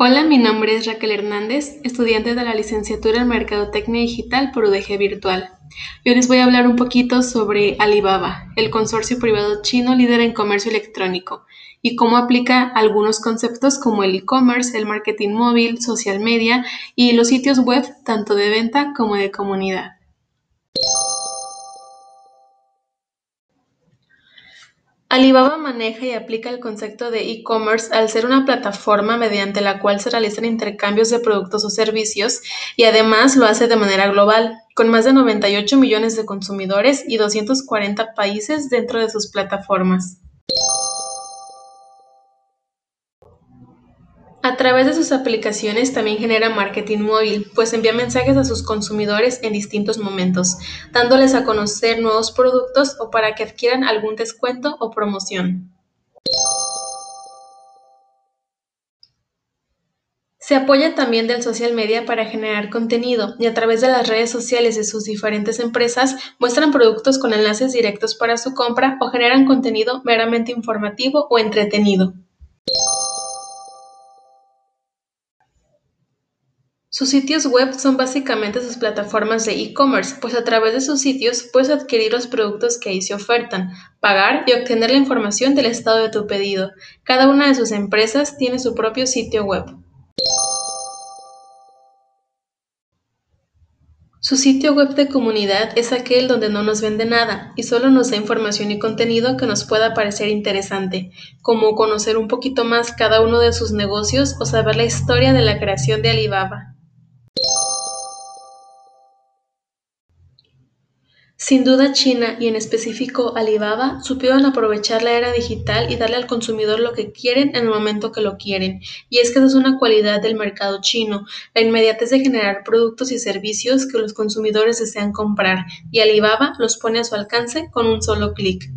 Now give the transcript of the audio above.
Hola, mi nombre es Raquel Hernández, estudiante de la licenciatura en Mercadotecnia Digital por UDG Virtual. hoy les voy a hablar un poquito sobre Alibaba, el consorcio privado chino líder en comercio electrónico, y cómo aplica algunos conceptos como el e-commerce, el marketing móvil, social media y los sitios web tanto de venta como de comunidad. Alibaba maneja y aplica el concepto de e-commerce al ser una plataforma mediante la cual se realizan intercambios de productos o servicios y además lo hace de manera global, con más de 98 millones de consumidores y 240 países dentro de sus plataformas. Través de sus aplicaciones también genera marketing móvil, pues envía mensajes a sus consumidores en distintos momentos, dándoles a conocer nuevos productos o para que adquieran algún descuento o promoción. Se apoya también del social media para generar contenido y a través de las redes sociales de sus diferentes empresas muestran productos con enlaces directos para su compra o generan contenido meramente informativo o entretenido. Sus sitios web son básicamente sus plataformas de e-commerce, pues a través de sus sitios puedes adquirir los productos que ahí se ofertan, pagar y obtener la información del estado de tu pedido. Cada una de sus empresas tiene su propio sitio web. Su sitio web de comunidad es aquel donde no nos vende nada y solo nos da información y contenido que nos pueda parecer interesante, como conocer un poquito más cada uno de sus negocios o saber la historia de la creación de Alibaba. Sin duda China, y en específico Alibaba, supieron aprovechar la era digital y darle al consumidor lo que quieren en el momento que lo quieren. Y es que esa es una cualidad del mercado chino, la inmediatez de generar productos y servicios que los consumidores desean comprar, y Alibaba los pone a su alcance con un solo clic.